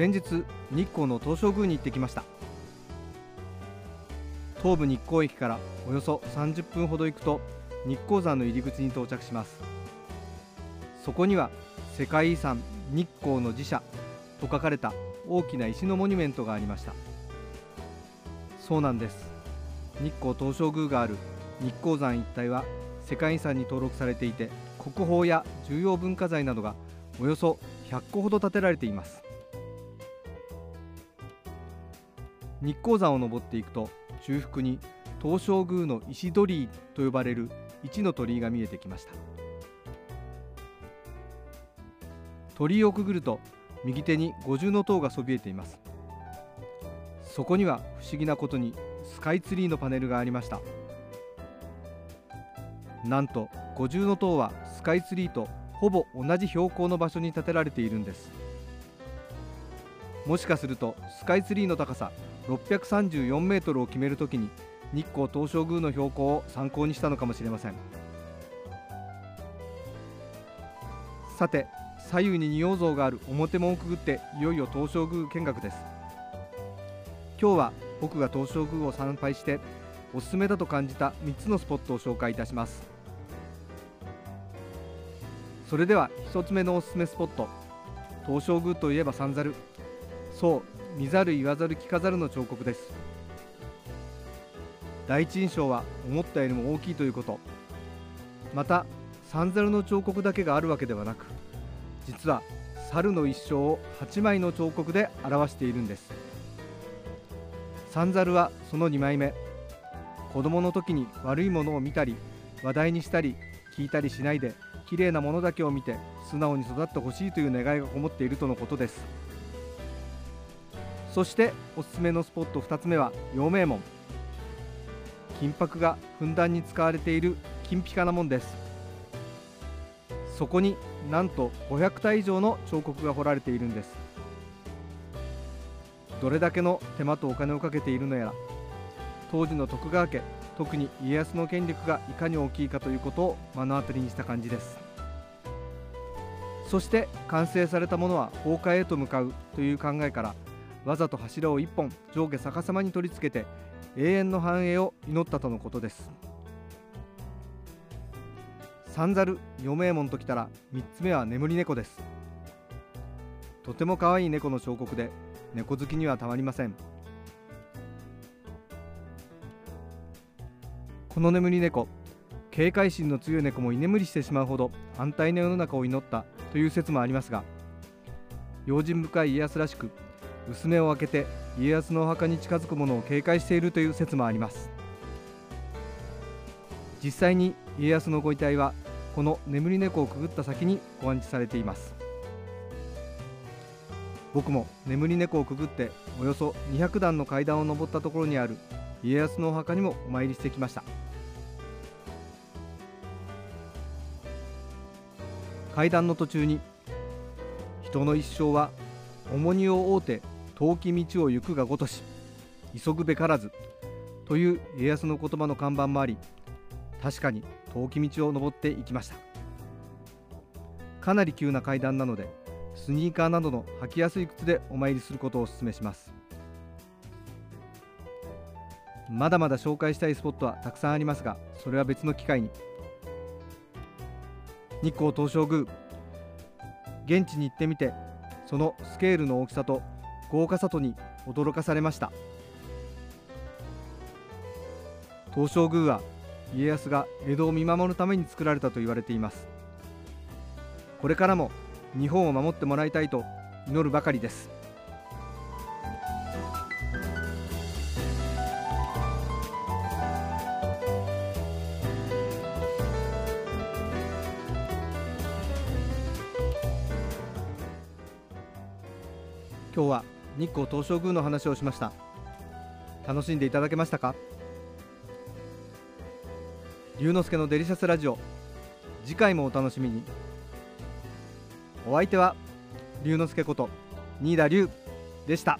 先日日光の東照宮に行ってきました。東武日光駅からおよそ30分ほど行くと日光山の入り口に到着します。そこには世界遺産日光の寺社と書かれた大きな石のモニュメントがありました。そうなんです。日光東照宮がある日光山一帯は世界遺産に登録されていて国宝や重要文化財などがおよそ100個ほど建てられています。日光山を登っていくと中腹に東照宮の石鳥居と呼ばれる一の鳥居が見えてきました。鳥居をくぐると右手に五重塔がそびえています。そこには不思議なことにスカイツリーのパネルがありました。なんと五重塔はスカイツリーとほぼ同じ標高の場所に建てられているんです。もしかするとスカイツリーの高さ634メートルを決めるときに日光東照宮の標高を参考にしたのかもしれません。さて左右に仁王像がある表門をくぐっていよいよ東照宮見学です。今日は僕が東照宮を参拝しておすすめだと感じた3つのスポットを紹介いたします。それでは1つ目のおすすめスポット東照宮といえば三猿そう見ざる言わざる聞かざるの彫刻です。第一印象は思ったよりも大きいということ。また三猿の彫刻だけがあるわけではなく実は猿の一生を8枚の彫刻で表しているんです。三猿はその2枚目。子供の時に悪いものを見たり話題にしたり聞いたりしないで綺麗なものだけを見て素直に育ってほしいという願いがこもっているとのことです。そしておすすめのスポット2つ目は陽明門。金箔がふんだんに使われている金ピカな門です。そこになんと500体以上の彫刻が彫られているんです。どれだけの手間とお金をかけているのやら当時の徳川家特に家康の権力がいかに大きいかということを目の当たりにした感じです。そして完成されたものは崩壊へと向かうという考えからわざと柱を1本上下逆さまに取り付けて永遠の繁栄を祈ったとのことです。三猿余命門ときたら3つ目は眠り猫です。とても可愛い猫の彫刻で猫好きにはたまりません。この眠り猫警戒心の強い猫も居眠りしてしまうほど安泰な世の中を祈ったという説もありますが用心深い家康らしく薄目を開けて家康のお墓に近づく者を警戒しているという説もあります。実際に家康のご遺体はこの眠り猫をくぐった先にご安置されています。僕も眠り猫をくぐっておよそ200段の階段を上ったところにある家康のお墓にもお参りしてきました。階段の途中に人の一生は重荷を負うて遠き道を行くがごとし急ぐべからずという家康の言葉の看板もあり確かに遠き道を登っていきました。かなり急な階段なのでスニーカーなどの履きやすい靴でお参りすることをお勧めします。まだまだ紹介したいスポットはたくさんありますがそれは別の機会に。日光東照宮。現地に行ってみてそのスケールの大きさと豪華さとに驚かされました。東照宮は家康が江戸を見守るために作られたと言われています。これからも日本を守ってもらいたいと祈るばかりです。今日は日光東照宮の話をしました。楽しんでいただけましたか？龍之介のデリシャスラジオ。次回もお楽しみに。お相手は龍之介こと新田龍でした。